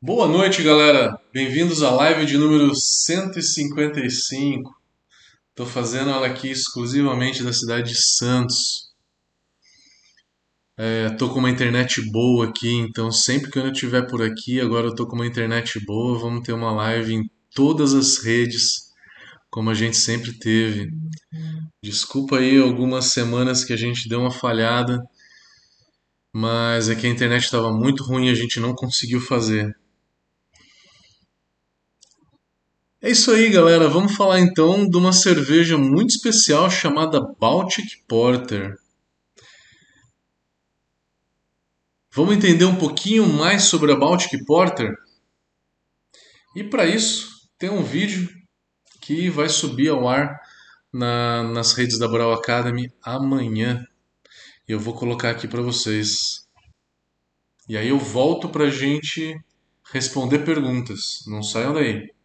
Boa noite, galera. Bem-vindos à live de número 155. Estou fazendo ela aqui exclusivamente da cidade de Santos. Estou com uma internet boa aqui, então sempre que eu estiver por aqui, agora eu estou com uma internet boa, vamos ter uma live em todas as redes, como a gente sempre teve. Desculpa aí algumas semanas que a gente deu uma falhada, mas é que a internet estava muito ruim e a gente não conseguiu fazer. É isso aí, galera. Vamos falar então de uma cerveja muito especial chamada Baltic Porter. Vamos entender um pouquinho mais sobre a Baltic Porter? E para isso, tem um vídeo que vai subir ao ar na, nas redes da Brau Academy amanhã. Eu vou colocar aqui para vocês. E aí eu volto para gente responder perguntas. Não saiam daí.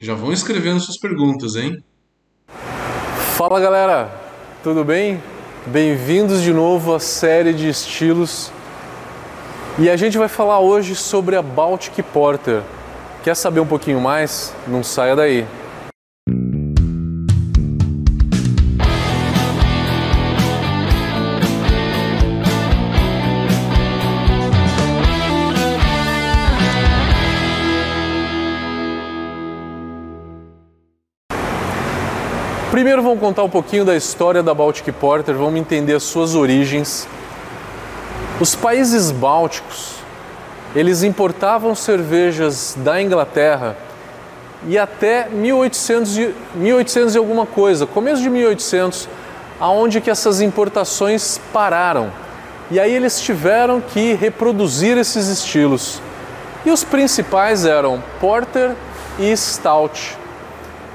Já vão escrevendo suas perguntas, hein? Fala galera, tudo bem? Bem-vindos de novo à série de estilos. E a gente vai falar hoje sobre a Baltic Porter. Quer saber um pouquinho mais? Não saia daí. Primeiro vamos contar um pouquinho da história da Baltic Porter, vamos entender as suas origens. Os países bálticos, eles importavam cervejas da Inglaterra e até 1800 e, 1800 e alguma coisa, começo de 1800, aonde que essas importações pararam. E aí eles tiveram que reproduzir esses estilos. E os principais eram Porter e Stout.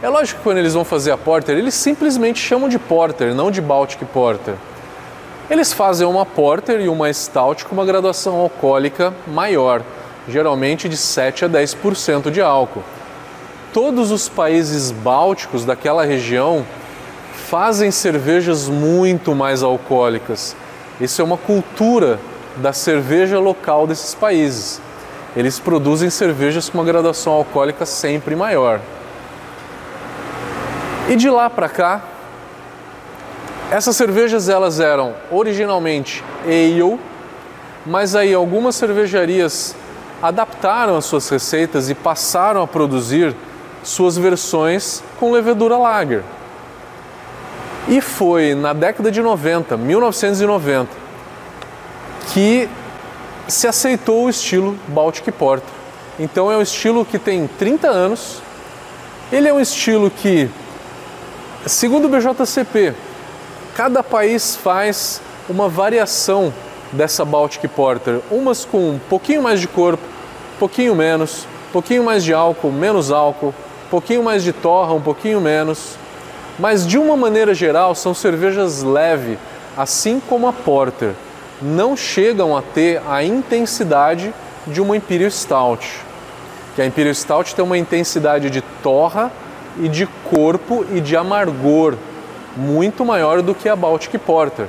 É lógico que quando eles vão fazer a Porter, eles simplesmente chamam de Porter, não de Baltic Porter. Eles fazem uma Porter e uma Stout com uma graduação alcoólica maior, geralmente de 7 a 10% de álcool. Todos os países bálticos daquela região fazem cervejas muito mais alcoólicas. Isso é uma cultura da cerveja local desses países. Eles produzem cervejas com uma graduação alcoólica sempre maior. E de lá para cá, essas cervejas elas eram originalmente ale, mas aí algumas cervejarias adaptaram as suas receitas e passaram a produzir suas versões com levedura lager. E foi na década de 90, 1990, que se aceitou o estilo Baltic Porter. Então é um estilo que tem 30 anos. Ele é um estilo que Segundo o BJCP, cada país faz uma variação dessa Baltic Porter, umas com um pouquinho mais de corpo, pouquinho menos, pouquinho mais de álcool, menos álcool, pouquinho mais de torra, um pouquinho menos. Mas de uma maneira geral, são cervejas leve, assim como a Porter. Não chegam a ter a intensidade de uma Imperial Stout. Que a Imperial Stout tem uma intensidade de torra e de corpo e de amargor muito maior do que a Baltic Porter.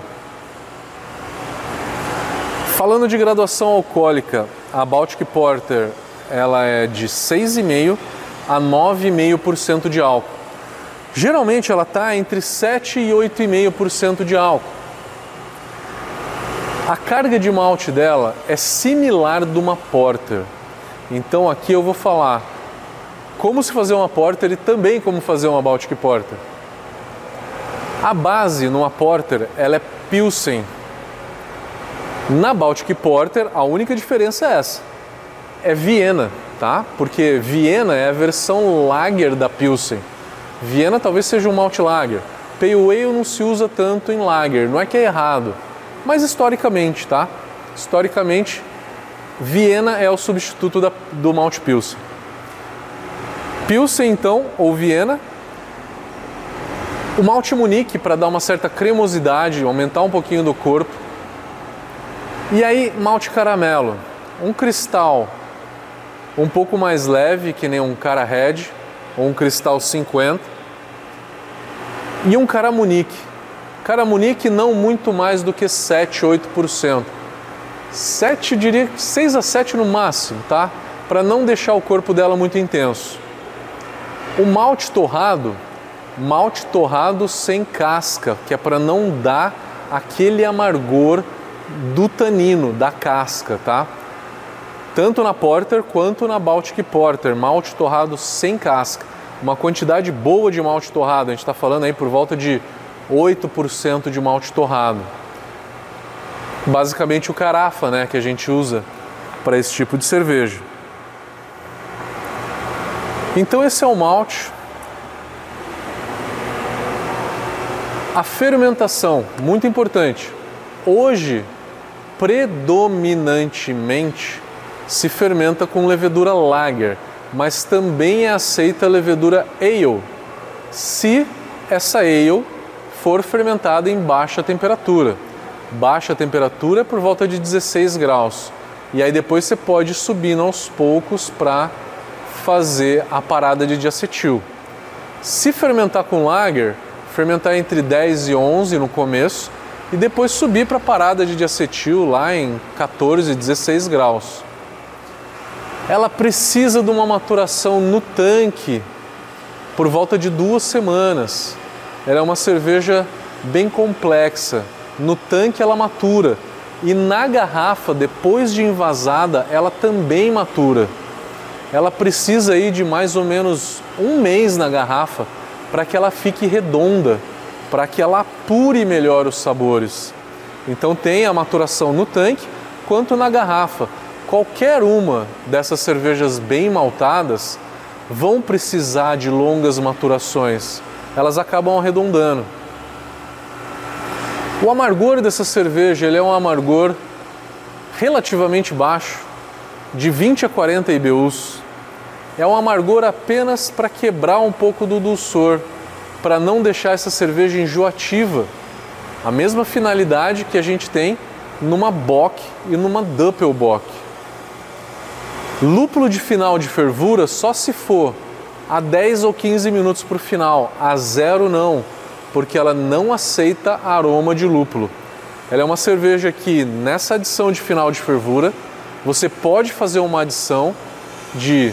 Falando de graduação alcoólica, a Baltic Porter ela é de 6,5 a 9,5% de álcool. Geralmente ela está entre 7 e 8,5% de álcool. A carga de malte dela é similar de uma Porter. Então aqui eu vou falar como se fazer uma porter e também como fazer uma Baltic Porter. A base numa porter ela é Pilsen. Na Baltic Porter a única diferença é essa, é Viena, tá? Porque Viena é a versão lager da Pilsen. Viena talvez seja um malt lager. Pale Ale não se usa tanto em lager, não é que é errado, mas historicamente, tá? Historicamente, Viena é o substituto da, do malt Pilsen. Pilsen, então, ou Viena. O malte Munique para dar uma certa cremosidade, aumentar um pouquinho do corpo. E aí, malte caramelo, um cristal um pouco mais leve, que nem um cara Red, ou um cristal 50. E um cara Munique. Cara Munique não muito mais do que 7, 8%. 7, diria 6 a 7 no máximo, tá? para não deixar o corpo dela muito intenso. O malte torrado, malte torrado sem casca, que é para não dar aquele amargor do tanino, da casca, tá? Tanto na Porter quanto na Baltic Porter, malte torrado sem casca. Uma quantidade boa de malte torrado, a gente está falando aí por volta de 8% de malte torrado. Basicamente o carafa, né, que a gente usa para esse tipo de cerveja. Então esse é o malte. A fermentação, muito importante. Hoje, predominantemente, se fermenta com levedura lager, mas também é aceita a levedura ale, se essa ale for fermentada em baixa temperatura. Baixa temperatura é por volta de 16 graus. E aí depois você pode subir aos poucos para fazer a parada de diacetil. Se fermentar com lager, fermentar entre 10 e 11 no começo e depois subir para a parada de diacetil lá em 14, 16 graus. Ela precisa de uma maturação no tanque por volta de duas semanas. Ela é uma cerveja bem complexa. No tanque ela matura e na garrafa, depois de envasada, ela também matura ela precisa aí de mais ou menos um mês na garrafa para que ela fique redonda, para que ela apure melhor os sabores. Então tem a maturação no tanque quanto na garrafa. Qualquer uma dessas cervejas bem maltadas vão precisar de longas maturações. Elas acabam arredondando. O amargor dessa cerveja ele é um amargor relativamente baixo, de 20 a 40 IBUs é um amargor apenas para quebrar um pouco do dulçor, para não deixar essa cerveja enjoativa. A mesma finalidade que a gente tem numa Bock e numa Doppelbock. Lúpulo de final de fervura só se for a 10 ou 15 minutos para o final, a zero não, porque ela não aceita aroma de lúpulo. Ela é uma cerveja que nessa adição de final de fervura você pode fazer uma adição de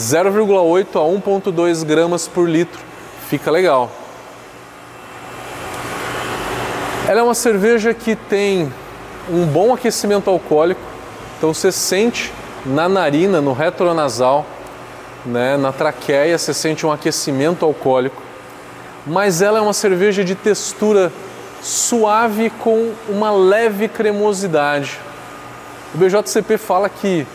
0,8 a 1,2 gramas por litro. Fica legal. Ela é uma cerveja que tem um bom aquecimento alcoólico, então você sente na narina, no retronasal, né, na traqueia, você sente um aquecimento alcoólico, mas ela é uma cerveja de textura suave com uma leve cremosidade. O BJCP fala que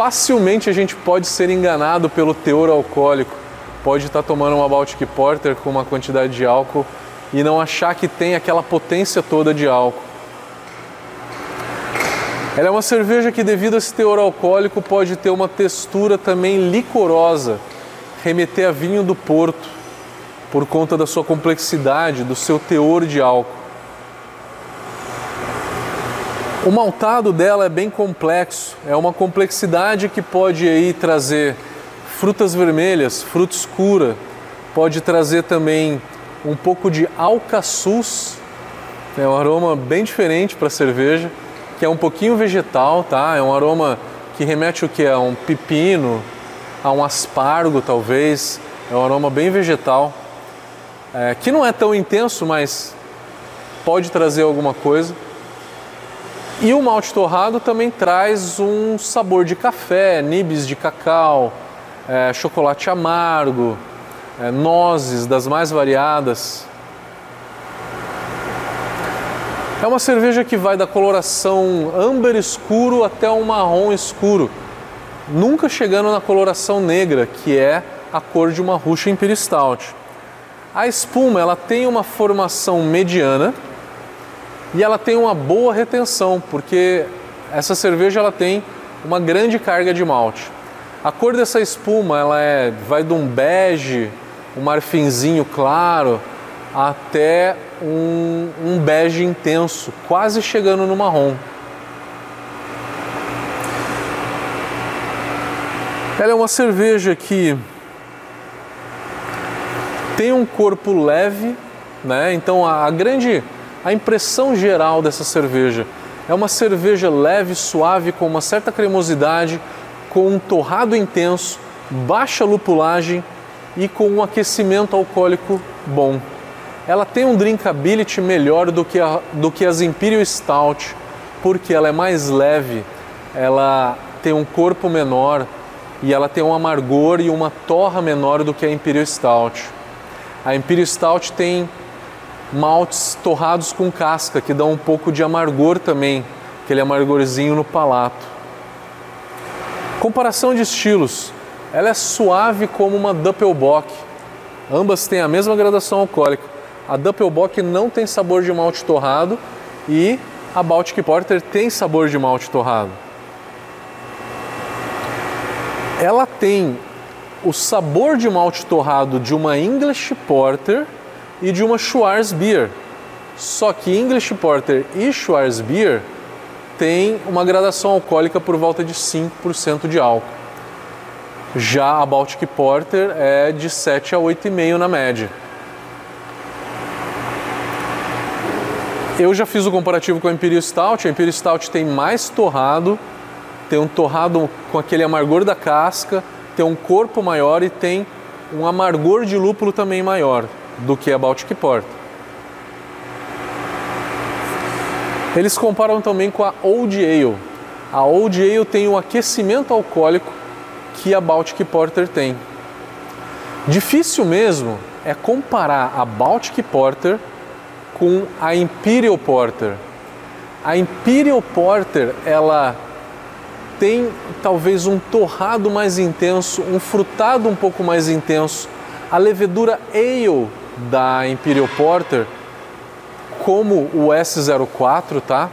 facilmente a gente pode ser enganado pelo teor alcoólico. Pode estar tomando uma Baltic Porter com uma quantidade de álcool e não achar que tem aquela potência toda de álcool. Ela é uma cerveja que, devido a esse teor alcoólico, pode ter uma textura também licorosa, remeter a vinho do Porto, por conta da sua complexidade, do seu teor de álcool. O maltado dela é bem complexo, é uma complexidade que pode aí trazer frutas vermelhas, fruta escura, pode trazer também um pouco de alcaçuz, é um aroma bem diferente para cerveja, que é um pouquinho vegetal, tá? É um aroma que remete o que a um pepino, a um aspargo talvez, é um aroma bem vegetal, é, que não é tão intenso, mas pode trazer alguma coisa. E o malte torrado também traz um sabor de café, nibs de cacau, é, chocolate amargo, é, nozes das mais variadas. É uma cerveja que vai da coloração amber escuro até um marrom escuro, nunca chegando na coloração negra, que é a cor de uma Russian Imperial Stout. A espuma ela tem uma formação mediana, e ela tem uma boa retenção, porque essa cerveja ela tem uma grande carga de malte. A cor dessa espuma ela é, vai de um bege, um marfinzinho claro, até um, um bege intenso, quase chegando no marrom. Ela é uma cerveja que tem um corpo leve, né? Então a, a grande a impressão geral dessa cerveja é uma cerveja leve, suave, com uma certa cremosidade, com um torrado intenso, baixa lupulagem e com um aquecimento alcoólico bom. Ela tem um drinkability melhor do que, a, do que as Imperial Stout, porque ela é mais leve, ela tem um corpo menor e ela tem um amargor e uma torra menor do que a Imperial Stout. A Imperial Stout tem maltes torrados com casca, que dão um pouco de amargor também, aquele amargorzinho no palato. Comparação de estilos. Ela é suave como uma Doppelbock. Ambas têm a mesma gradação alcoólica. A Doppelbock não tem sabor de malte torrado e a Baltic Porter tem sabor de malte torrado. Ela tem o sabor de malte torrado de uma English Porter e de uma Schwarzbier. Só que English Porter e Schwarzbier têm uma gradação alcoólica por volta de 5% de álcool. Já a Baltic Porter é de 7 a 8,5 na média. Eu já fiz o comparativo com a Imperial Stout. A Imperial Stout tem mais torrado, tem um torrado com aquele amargor da casca, tem um corpo maior e tem um amargor de lúpulo também maior do que a Baltic Porter. Eles comparam também com a Old Ale. A Old Ale tem o um aquecimento alcoólico que a Baltic Porter tem. Difícil mesmo é comparar a Baltic Porter com a Imperial Porter. A Imperial Porter, ela tem talvez um torrado mais intenso, um frutado um pouco mais intenso. A levedura Ale da Imperial Porter, como o S04, tá?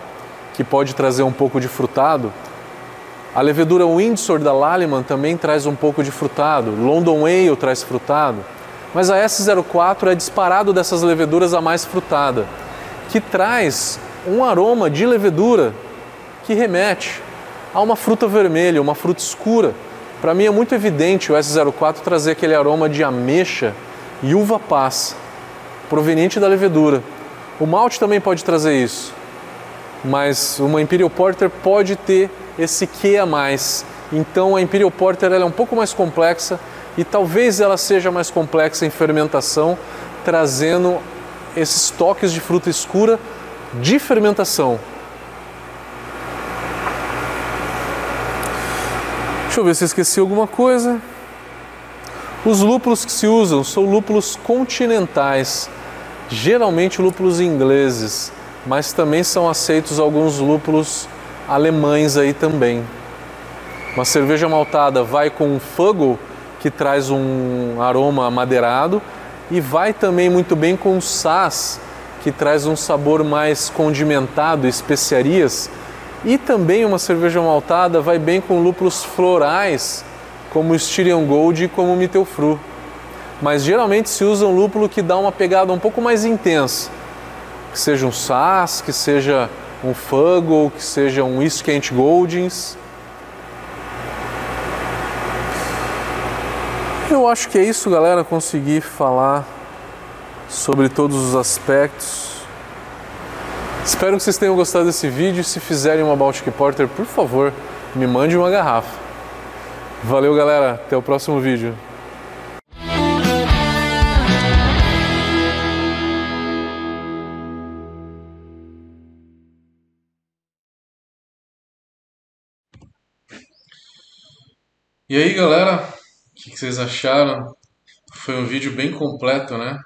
Que pode trazer um pouco de frutado. A levedura Windsor da Lallemand também traz um pouco de frutado. London Ale traz frutado. Mas a S04 é disparado dessas leveduras a mais frutada, que traz um aroma de levedura que remete a uma fruta vermelha, uma fruta escura. Para mim é muito evidente o S04 trazer aquele aroma de ameixa e uva passa, proveniente da levedura. O malte também pode trazer isso, mas uma Imperial Porter pode ter esse que a mais. Então a Imperial Porter é um pouco mais complexa e talvez ela seja mais complexa em fermentação, trazendo esses toques de fruta escura de fermentação. Deixa eu ver se eu esqueci alguma coisa. Os lúpulos que se usam são lúpulos continentais, geralmente lúpulos ingleses, mas também são aceitos alguns lúpulos alemães aí também. Uma cerveja maltada vai com um fuggle, que traz um aroma amadeirado, e vai também muito bem com sas, que traz um sabor mais condimentado, especiarias, e também uma cerveja maltada vai bem com lúpulos florais, como Styrian Gold e como Mittelfru. Mas geralmente se usa um lúpulo que dá uma pegada um pouco mais intensa, que seja um Sass, que seja um Fuggle, que seja um Iskent Goldings. Eu acho que é isso, galera. Consegui falar sobre todos os aspectos. Espero que vocês tenham gostado desse vídeo. Se fizerem uma Baltic Porter, por favor, me mande uma garrafa. Valeu, galera. Até o próximo vídeo. E aí, galera, o que vocês acharam? Foi um vídeo bem completo, né?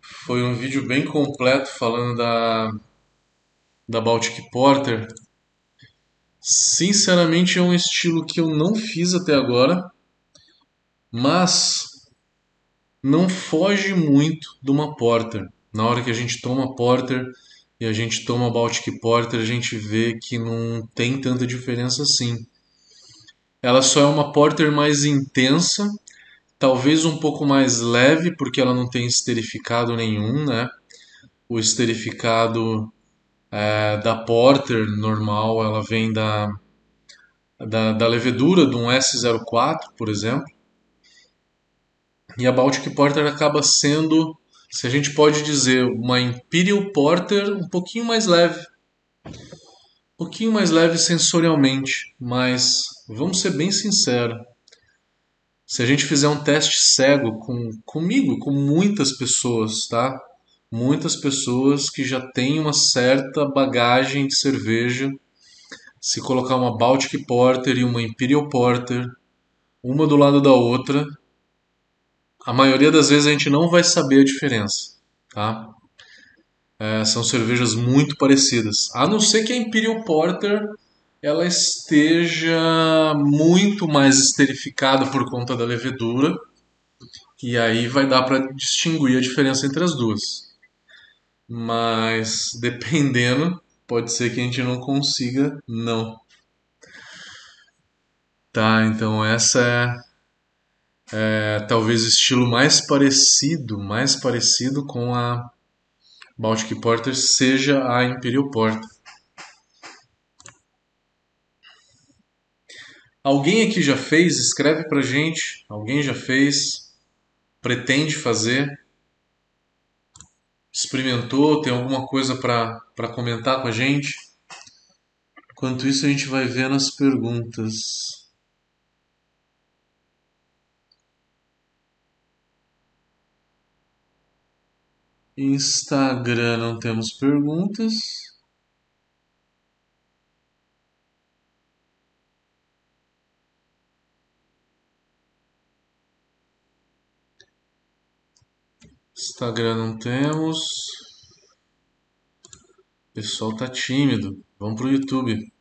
Foi um vídeo bem completo falando da, da Baltic Porter. Sinceramente, é um estilo que eu não fiz até agora, mas não foge muito de uma Porter. Na hora que a gente toma Porter e a gente toma Baltic Porter, a gente vê que não tem tanta diferença assim. Ela só é uma Porter mais intensa, talvez um pouco mais leve, porque ela não tem esterificado nenhum, né? O esterificado é, da Porter normal, ela vem da, da, da levedura de um S04, por exemplo. E a Baltic Porter acaba sendo, se a gente pode dizer, uma Imperial Porter um pouquinho mais leve. pouquinho mais leve sensorialmente, mas vamos ser bem sinceros. Se a gente fizer um teste cego com comigo, com muitas pessoas, tá? Muitas pessoas que já têm uma certa bagagem de cerveja, se colocar uma Baltic Porter e uma Imperial Porter, uma do lado da outra, a maioria das vezes a gente não vai saber a diferença, tá? É, são cervejas muito parecidas, a não ser que a Imperial Porter ela esteja muito mais esterificada por conta da levedura e aí vai dar para distinguir a diferença entre as duas. Mas dependendo, pode ser que a gente não consiga não. Tá, então essa é, é talvez o estilo mais parecido, mais parecido com a Baltic Porter seja a Imperial Porter. Alguém aqui já fez? Escreve pra gente. Alguém já fez? Pretende fazer? Experimentou? Tem alguma coisa para comentar com a gente? Enquanto isso, a gente vai ver nas perguntas. Instagram não temos perguntas. Instagram não temos. O pessoal tá tímido. Vamos pro YouTube.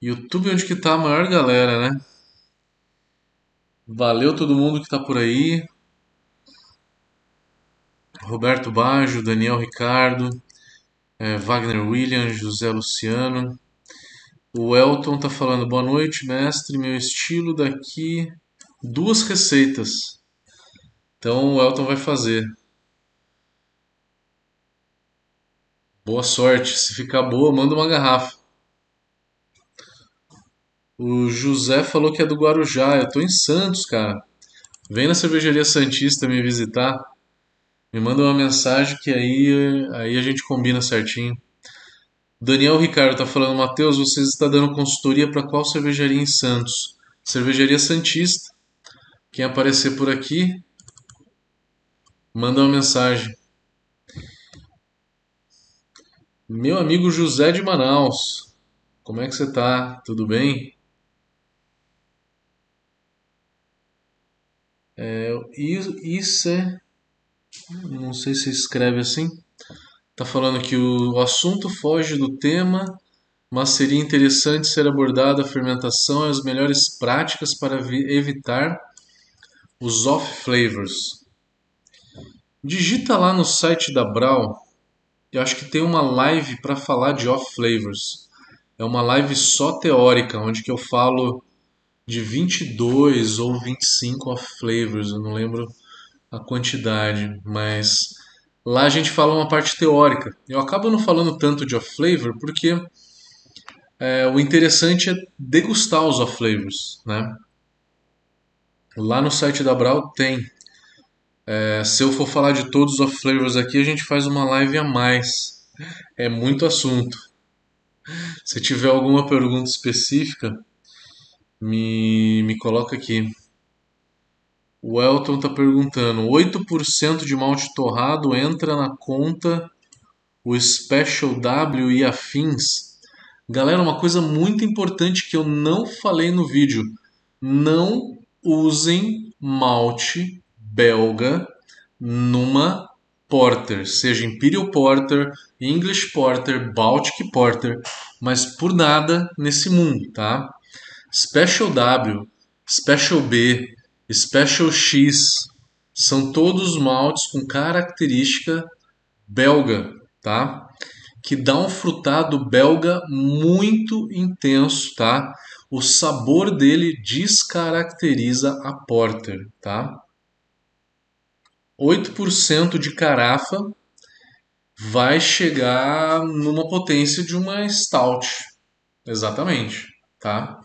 YouTube é onde que tá a maior galera, né? Valeu todo mundo que tá por aí. Roberto Baggio, Daniel Ricardo, é, Wagner William, José Luciano. O Elton tá falando, boa noite, mestre. Meu estilo daqui, duas receitas. Então o Elton vai fazer. Boa sorte. Se ficar boa, manda uma garrafa. O José falou que é do Guarujá. Eu tô em Santos, cara. Vem na cervejaria Santista me visitar. Me manda uma mensagem que aí, aí a gente combina certinho. Daniel Ricardo tá falando, Matheus, vocês estão dando consultoria para qual cervejaria em Santos? Cervejaria Santista. Quem aparecer por aqui, manda uma mensagem. Meu amigo José de Manaus, como é que você tá? Tudo bem? É, isso é não sei se escreve assim. Está falando que o assunto foge do tema, mas seria interessante ser abordada a fermentação e as melhores práticas para evitar os off flavors. Digita lá no site da Brau. Eu acho que tem uma live para falar de off flavors. É uma live só teórica, onde que eu falo de 22 ou 25 off flavors, eu não lembro a quantidade, mas lá a gente fala uma parte teórica. Eu acabo não falando tanto de off flavor porque é, o interessante é degustar os off flavors, né? Lá no site da Brau tem. É, se eu for falar de todos os flavors aqui, a gente faz uma live a mais. É muito assunto. Se tiver alguma pergunta específica, me, me coloca aqui. O Elton está perguntando: 8% de malte torrado entra na conta o Special W e afins? Galera, uma coisa muito importante que eu não falei no vídeo: não usem malte belga numa Porter, seja Imperial Porter, English Porter, Baltic Porter, mas por nada nesse mundo, tá? Special W, Special B, Special X são todos maltes com característica belga, tá? Que dá um frutado belga muito intenso, tá? O sabor dele descaracteriza a porter, tá? 8% de carafa vai chegar numa potência de uma stout. Exatamente, tá?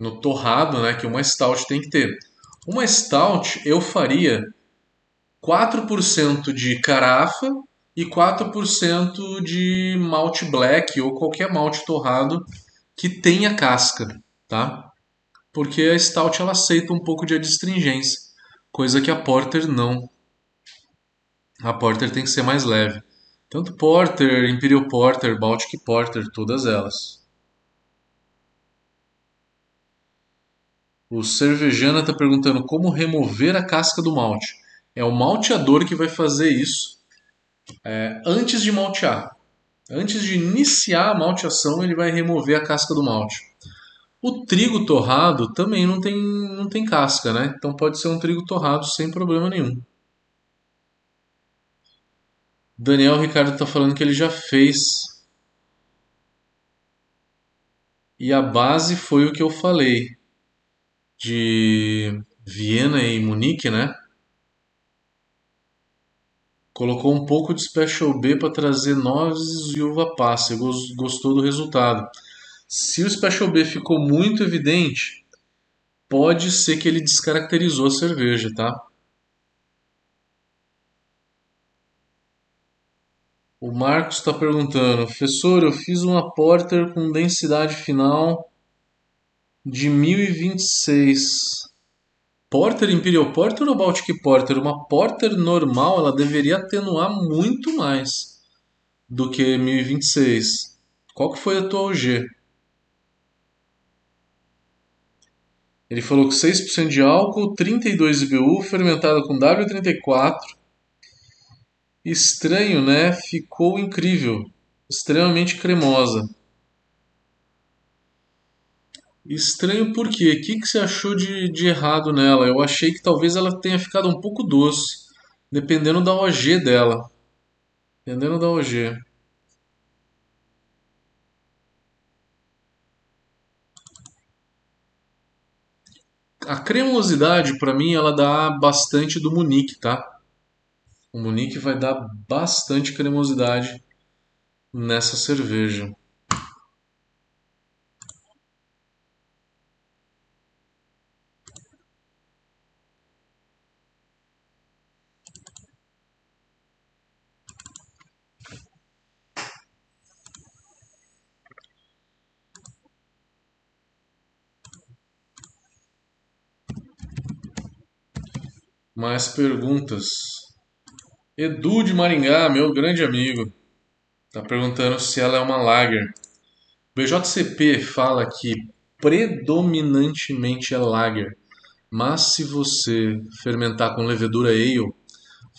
no torrado, né, que uma stout tem que ter. Uma stout eu faria 4% de carafa e 4% de malte black ou qualquer malte torrado que tenha casca, tá? Porque a stout ela aceita um pouco de adstringência, coisa que a porter não. A porter tem que ser mais leve. Tanto porter, imperial porter, baltic porter, todas elas. O Cervejana está perguntando como remover a casca do malte. É o malteador que vai fazer isso é, antes de maltear. Antes de iniciar a malteação, ele vai remover a casca do malte. O trigo torrado também não tem, não tem casca, né? Então pode ser um trigo torrado sem problema nenhum. Daniel Ricardo está falando que ele já fez. E a base foi o que eu falei de Viena e Munique, né? Colocou um pouco de Special B para trazer nozes e uva passa. Gostou do resultado. Se o Special B ficou muito evidente, pode ser que ele descaracterizou a cerveja, tá? O Marcos está perguntando, professor, eu fiz uma Porter com densidade final de 1026. Porter, Imperial Porter ou Baltic Porter? Uma Porter normal, ela deveria atenuar muito mais do que 1026. Qual que foi a tua OG? Ele falou que 6% de álcool, 32 IBU, fermentada com W34. Estranho, né? Ficou incrível. Extremamente cremosa. Estranho por quê? O que, que você achou de, de errado nela? Eu achei que talvez ela tenha ficado um pouco doce, dependendo da OG dela. Dependendo da OG. A cremosidade, para mim, ela dá bastante do Munique, tá? O Munique vai dar bastante cremosidade nessa cerveja. Mais perguntas. Edu de Maringá, meu grande amigo, está perguntando se ela é uma lager. BJCP fala que predominantemente é lager, mas se você fermentar com levedura ale,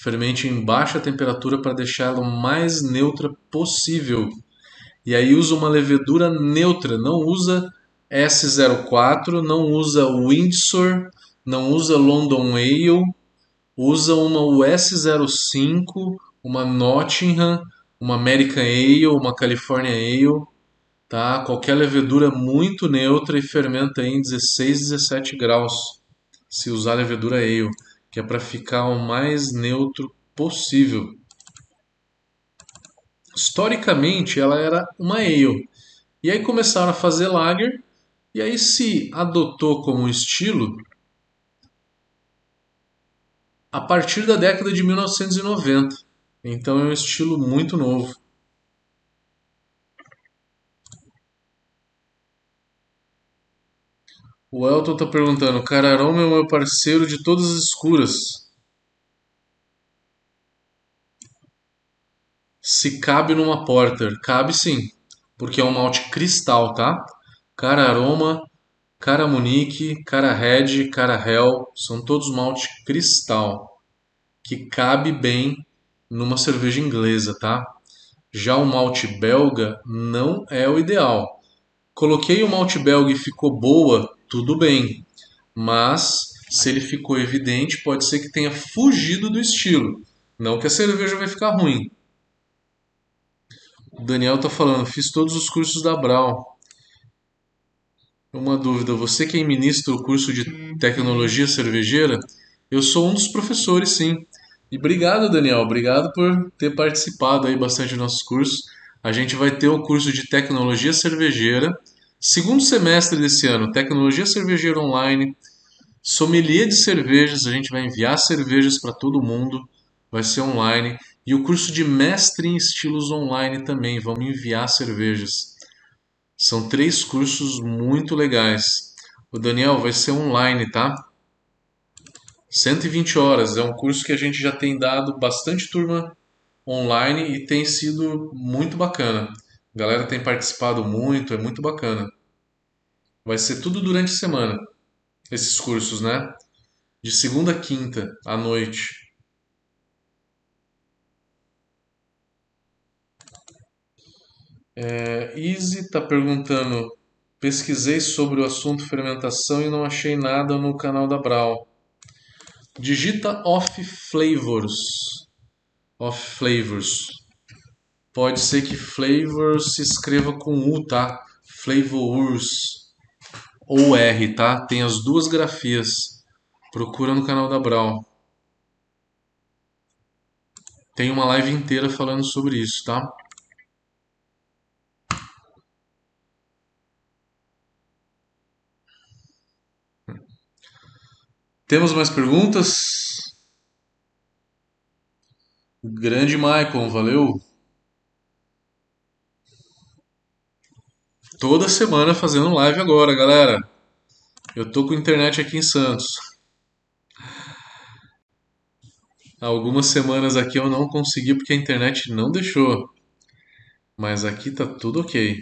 fermente em baixa temperatura para deixá-la o mais neutra possível. E aí usa uma levedura neutra, não usa S04, não usa Windsor, não usa London Ale, usa uma US05, uma Nottingham, uma American Ale, uma California Ale, tá? Qualquer levedura muito neutra e fermenta em 16, 17 graus. Se usar levedura ale, que é para ficar o mais neutro possível. Historicamente, ela era uma ale. E aí começaram a fazer lager, e aí se adotou como estilo a partir da década de 1990. Então é um estilo muito novo. O Elton está perguntando: Cararoma é o meu parceiro de todas as escuras. Se cabe numa Porter. Cabe sim, porque é um malte cristal, tá? Cararoma Cara Munique, Cara Red, Cara Hell, são todos malte cristal, que cabe bem numa cerveja inglesa, tá? Já o malte belga não é o ideal. Coloquei o malte belga e ficou boa, tudo bem. Mas se ele ficou evidente, pode ser que tenha fugido do estilo. Não que a cerveja vai ficar ruim. O Daniel tá falando, fiz todos os cursos da Brau. Uma dúvida: você quem ministra o curso de tecnologia cervejeira? Eu sou um dos professores, sim. E obrigado, Daniel. Obrigado por ter participado aí bastante do nosso curso. A gente vai ter o curso de tecnologia cervejeira, segundo semestre desse ano, tecnologia cervejeira online, sommelier de cervejas. A gente vai enviar cervejas para todo mundo. Vai ser online. E o curso de mestre em estilos online também. Vamos enviar cervejas. São três cursos muito legais. O Daniel vai ser online, tá? 120 horas. É um curso que a gente já tem dado bastante turma online e tem sido muito bacana. A galera tem participado muito, é muito bacana. Vai ser tudo durante a semana, esses cursos, né? De segunda a quinta à noite. É, Easy está perguntando: pesquisei sobre o assunto fermentação e não achei nada no canal da Brau. Digita off flavors. Off flavors. Pode ser que flavors se escreva com U, tá? Flavors. Ou R, tá? Tem as duas grafias. Procura no canal da Brau. Tem uma live inteira falando sobre isso, tá? Temos mais perguntas? Grande Maicon, valeu. Toda semana fazendo live agora, galera. Eu tô com internet aqui em Santos. Algumas semanas aqui eu não consegui porque a internet não deixou. Mas aqui tá tudo ok.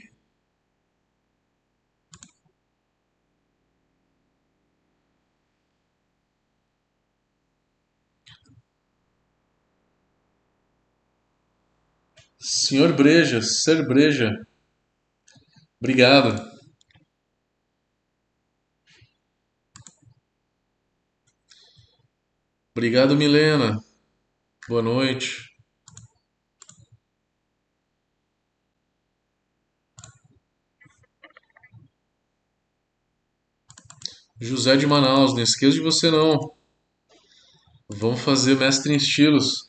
Senhor Breja, Ser Breja, obrigado. Obrigado, Milena. Boa noite. José de Manaus, não esqueça de você não. Vamos fazer mestre em estilos.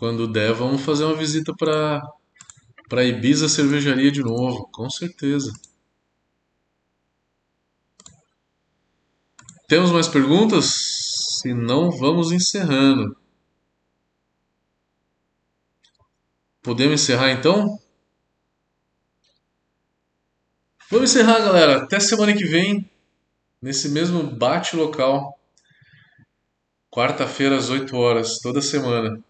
Quando der, vamos fazer uma visita para para Ibiza Cervejaria de novo, com certeza. Temos mais perguntas? Se não, vamos encerrando. Podemos encerrar então? Vamos encerrar, galera. Até semana que vem, nesse mesmo bate local. Quarta-feira às 8 horas, toda semana.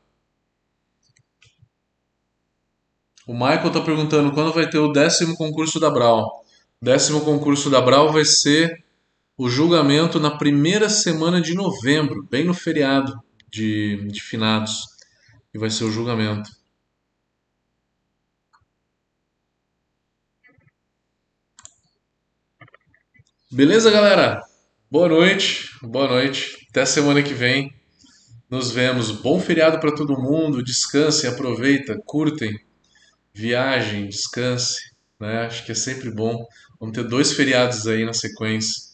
O Michael está perguntando quando vai ter o décimo concurso da Brau. O décimo concurso da Brau vai ser o julgamento na primeira semana de novembro, bem no feriado de, de finados. E vai ser o julgamento. Beleza, galera? Boa noite, boa noite. Até semana que vem. Nos vemos. Bom feriado para todo mundo. Descansem, aproveitem, curtem viagem, descanse, né? Acho que é sempre bom. Vamos ter dois feriados aí na sequência.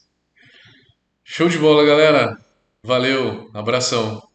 Show de bola, galera. Valeu, abração.